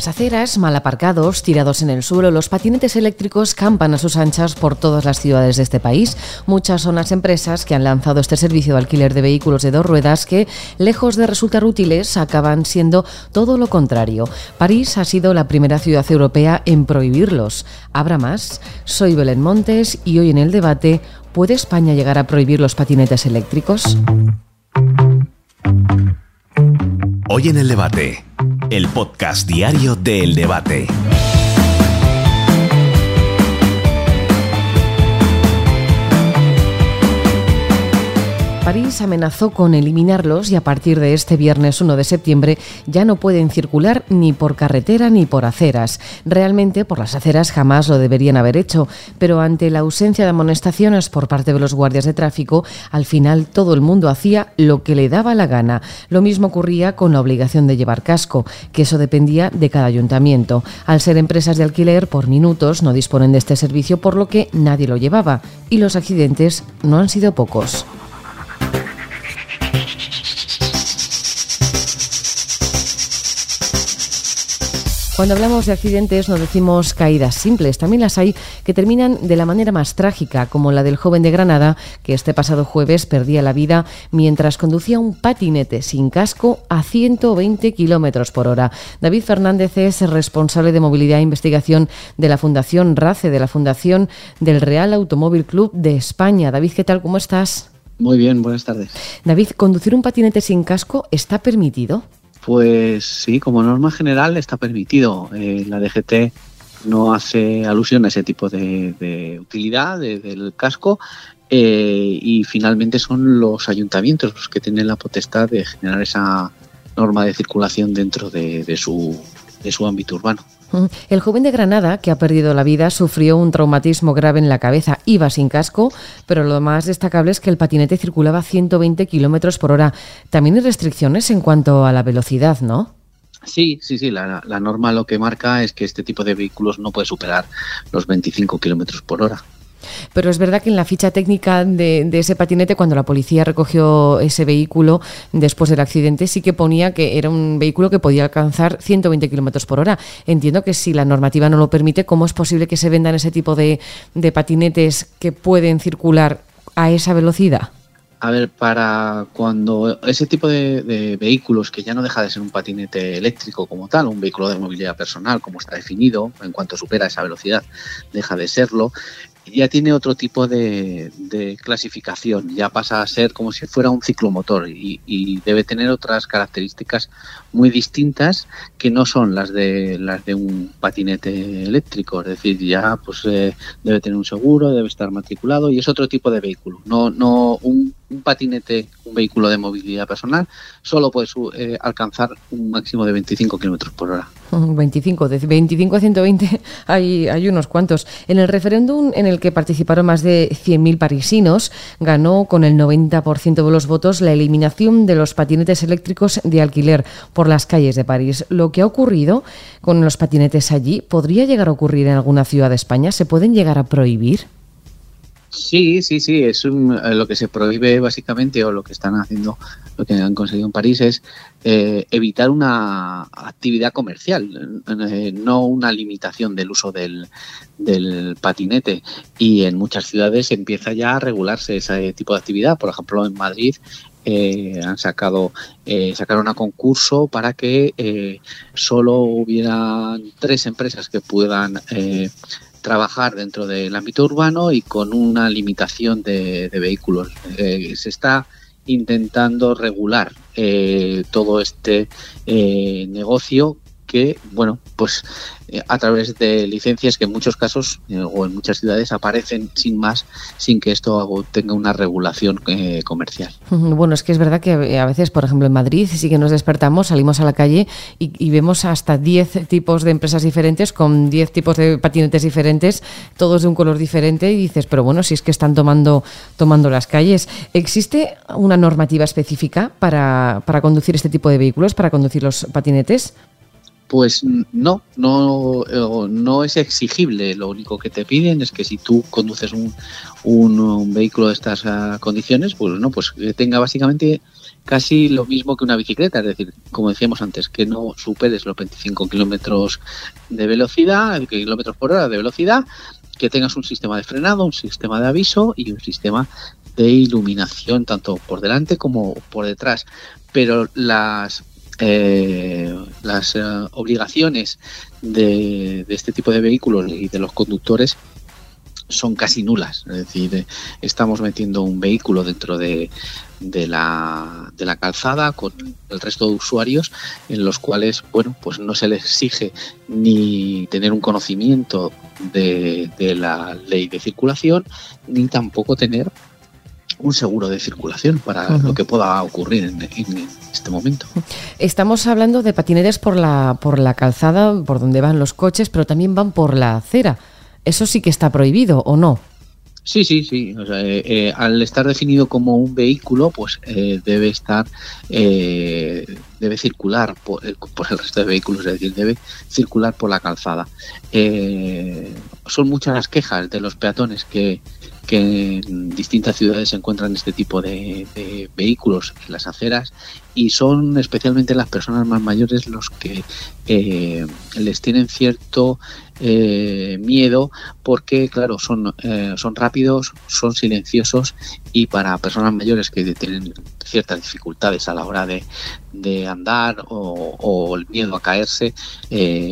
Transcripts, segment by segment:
las aceras, mal aparcados, tirados en el suelo, los patinetes eléctricos campan a sus anchas por todas las ciudades de este país. Muchas son las empresas que han lanzado este servicio de alquiler de vehículos de dos ruedas que, lejos de resultar útiles, acaban siendo todo lo contrario. París ha sido la primera ciudad europea en prohibirlos. ¿Habrá más? Soy Belén Montes y hoy en el debate, ¿puede España llegar a prohibir los patinetes eléctricos? Hoy en el debate, el podcast diario del debate. París amenazó con eliminarlos y a partir de este viernes 1 de septiembre ya no pueden circular ni por carretera ni por aceras. Realmente por las aceras jamás lo deberían haber hecho, pero ante la ausencia de amonestaciones por parte de los guardias de tráfico, al final todo el mundo hacía lo que le daba la gana. Lo mismo ocurría con la obligación de llevar casco, que eso dependía de cada ayuntamiento. Al ser empresas de alquiler por minutos no disponen de este servicio por lo que nadie lo llevaba y los accidentes no han sido pocos. Cuando hablamos de accidentes no decimos caídas simples, también las hay que terminan de la manera más trágica, como la del joven de Granada, que este pasado jueves perdía la vida mientras conducía un patinete sin casco a 120 kilómetros por hora. David Fernández es responsable de movilidad e investigación de la Fundación RACE, de la Fundación del Real Automóvil Club de España. David, ¿qué tal? ¿Cómo estás? Muy bien, buenas tardes. David, ¿conducir un patinete sin casco está permitido? Pues sí, como norma general está permitido. Eh, la DGT no hace alusión a ese tipo de, utilidad del casco eh, y finalmente son los ayuntamientos los que tienen la potestad de generar esa norma de circulación dentro de su ámbito urbano. El joven de Granada, que ha perdido la vida, sufrió un traumatismo grave en la cabeza. Iba sin casco, pero lo más destacable es que el patinete circulaba a 120 kilómetros por hora. También hay restricciones en cuanto a la velocidad, ¿no? Sí, sí, sí. La, la norma lo que marca es que este tipo de vehículos no puede superar los 25 kilómetros por hora. Pero es verdad que en la ficha técnica de, ese patinete, cuando la policía recogió ese vehículo después del accidente, sí que ponía que era un vehículo que podía alcanzar 120 kilómetros por hora. Entiendo que si la normativa no lo permite, ¿cómo es posible que se vendan ese tipo de, patinetes que pueden circular a esa velocidad? A ver, para cuando ese tipo de, vehículos, que ya no deja de ser un patinete eléctrico como tal, un vehículo de movilidad personal, como está definido, en cuanto supera esa velocidad, deja de serlo, ya tiene otro tipo de, clasificación, ya pasa a ser como si fuera un ciclomotor y, debe tener otras características muy distintas que no son las de las de un patinete eléctrico, es decir, ya pues eh, debe tener un seguro, debe estar matriculado y es otro tipo de vehículo, no no un un patinete, un vehículo de movilidad personal, solo puede eh, alcanzar un máximo de 25 kilómetros por hora. 25, de 25 a 120 hay, hay unos cuantos. En el referéndum en el que participaron más de 100.000 parisinos, ganó con el 90% de los votos la eliminación de los patinetes eléctricos de alquiler por las calles de París. Lo que ha ocurrido con los patinetes allí, ¿podría llegar a ocurrir en alguna ciudad de España? ¿Se pueden llegar a prohibir? Sí, sí, sí, es eh, lo que se prohíbe básicamente o lo que están haciendo, lo que han conseguido en París es eh, evitar una actividad comercial, eh, no una limitación del uso del, patinete. Y en muchas ciudades empieza ya a regularse ese tipo de actividad. Por ejemplo, en Madrid han sacado sacaron a concurso para que solo hubiera tres empresas que puedan trabajar dentro del ámbito urbano y con una limitación de, vehículos. Eh, se está intentando regular eh, todo este eh, negocio que, bueno, pues eh, a través de licencias que en muchos casos eh, o en muchas ciudades aparecen sin más, sin que esto tenga una regulación eh, comercial. Bueno, es que es verdad que a veces, por ejemplo, en Madrid sí que nos despertamos, salimos a la calle y, vemos hasta 10 tipos de empresas diferentes con 10 tipos de patinetes diferentes, todos de un color diferente y dices, pero bueno, si es que están tomando, tomando las calles. ¿Existe una normativa específica para, para conducir este tipo de vehículos, para conducir los patinetes? Pues no, no, eh, no es exigible. Lo único que te piden es que si tú conduces un, vehículo de estas ah, condiciones, pues no, pues que tenga básicamente casi lo mismo que una bicicleta, es decir, como decíamos antes, que no superes los 25 kilómetros de velocidad, kilómetros por hora de velocidad, que tengas un sistema de frenado, un sistema de aviso y un sistema de iluminación tanto por delante como por detrás. Pero las eh, las eh, obligaciones de, este tipo de vehículos y de los conductores son casi nulas. Es decir, eh, estamos metiendo un vehículo dentro de, la, calzada con el resto de usuarios en los cuales, bueno, pues no se les exige ni tener un conocimiento de la ley de circulación, ni tampoco tener un seguro de circulación para lo que pueda ocurrir en, este momento. Estamos hablando de patinetes por la, por la calzada, por donde van los coches, pero también van por la acera. ¿Eso sí que está prohibido o no? Sí, sí, sí. Eh, eh, al estar definido como un vehículo, pues eh, debe estar, debe circular por, por, el resto de vehículos, es decir, debe circular por la calzada. son muchas las quejas de los peatones que, que en distintas ciudades se encuentran este tipo de, vehículos en las aceras y son especialmente las personas más mayores los que eh, les tienen cierto eh, miedo porque claro son eh, son rápidos son silenciosos y para personas mayores que tienen ciertas dificultades a la hora de, andar o, o, el miedo a caerse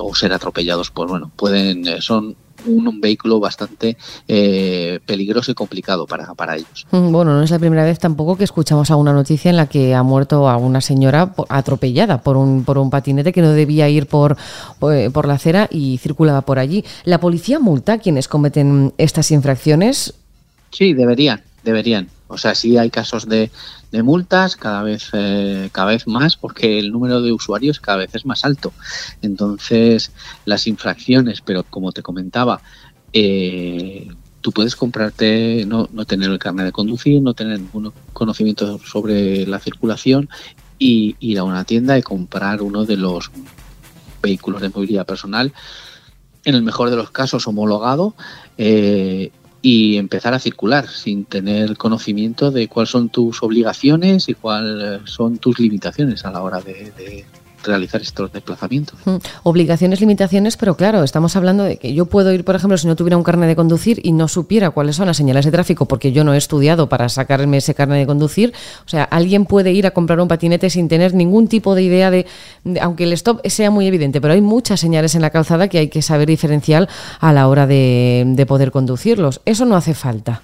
o ser atropellados pues bueno pueden son un, vehículo bastante eh, peligroso y complicado para, para ellos. Mm, bueno, no es la primera vez tampoco que escuchamos alguna noticia en la que ha muerto a una señora atropellada por un, por un patinete que no debía ir por, eh, por la acera y circulaba por allí. ¿La policía multa a quienes cometen estas infracciones? Sí, deberían, deberían. O sea, sí hay casos de, multas cada vez, eh, cada vez más porque el número de usuarios cada vez es más alto. Entonces, las infracciones, pero como te comentaba, eh, tú puedes comprarte, no, no tener el carnet de conducir, no tener ningún conocimiento sobre la circulación y ir a una tienda y comprar uno de los vehículos de movilidad personal, en el mejor de los casos homologado, eh, y empezar a circular sin tener conocimiento de cuáles son tus obligaciones y cuáles son tus limitaciones a la hora de, realizar estos desplazamientos. Obligaciones, limitaciones, pero claro, estamos hablando de que yo puedo ir, por ejemplo, si no tuviera un carnet de conducir y no supiera cuáles son las señales de tráfico, porque yo no he estudiado para sacarme ese carnet de conducir, o sea, alguien puede ir a comprar un patinete sin tener ningún tipo de idea de, aunque el stop sea muy evidente, pero hay muchas señales en la calzada que hay que saber diferenciar a la hora de poder conducirlos. Eso no hace falta.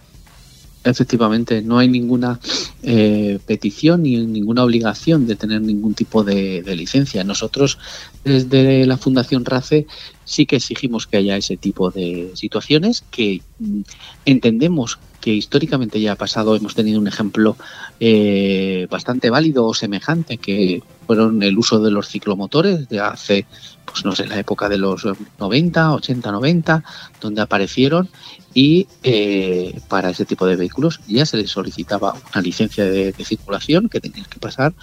Efectivamente, no hay ninguna eh, petición ni ninguna obligación de tener ningún tipo de, licencia. Nosotros, desde la Fundación RACE, sí que exigimos que haya ese tipo de situaciones que mm, entendemos que históricamente ya ha pasado. Hemos tenido un ejemplo eh, bastante válido o semejante, que fueron el uso de los ciclomotores de hace, pues no sé, la época de los 90, 80, 90, donde aparecieron y eh, para ese tipo de vehículos ya se les solicitaba una licencia de, circulación que tenían que pasar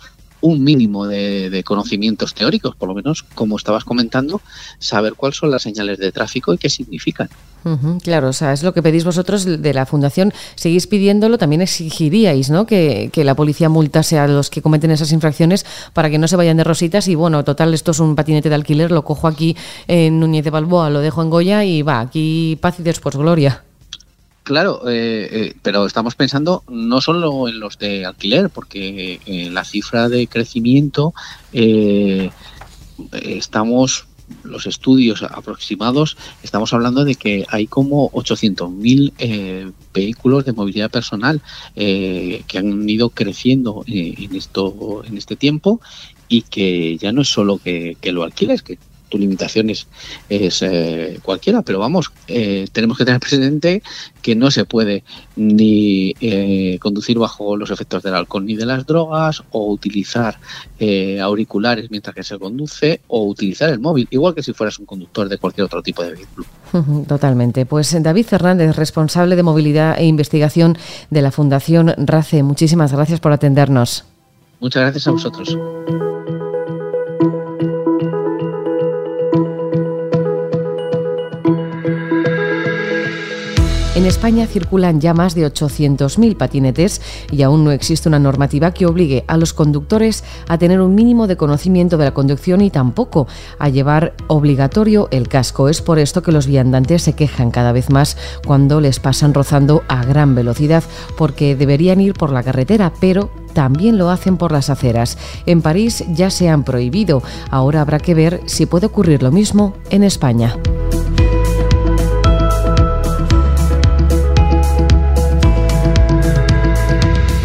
un mínimo de, conocimientos teóricos, por lo menos, como estabas comentando, saber cuáles son las señales de tráfico y qué significan. claro, o sea, es lo que pedís vosotros de la Fundación. Seguís pidiéndolo, también exigiríais ¿no? que, la policía multase a los que cometen esas infracciones para que no se vayan de rositas y, bueno, total, esto es un patinete de alquiler, lo cojo aquí en Núñez de Balboa, lo dejo en Goya y va, aquí paz y después gloria. Claro, eh, eh, pero estamos pensando no solo en los de alquiler, porque eh, la cifra de crecimiento estamos los estudios aproximados, estamos hablando de que hay como 800.000 vehículos de movilidad personal que han ido creciendo en esto en este tiempo y que ya no es solo que, que lo alquiles, que tu limitación es, eh, cualquiera, pero vamos, eh, tenemos que tener presente que no se puede ni eh, conducir bajo los efectos del alcohol ni de las drogas, o utilizar auriculares mientras que se conduce, o utilizar el móvil, igual que si fueras un conductor de cualquier otro tipo de vehículo. Totalmente. Pues David Fernández, responsable de movilidad e investigación de la Fundación RACE, muchísimas gracias por atendernos. Muchas gracias a vosotros. En España circulan ya más de 800.000 patinetes y aún no existe una normativa que obligue a los conductores a tener un mínimo de conocimiento de la conducción y tampoco a llevar obligatorio el casco. Es por esto que los viandantes se quejan cada vez más cuando les pasan rozando a gran velocidad porque deberían ir por la carretera, pero también lo hacen por las aceras. En París ya se han prohibido. Ahora habrá que ver si puede ocurrir lo mismo en España.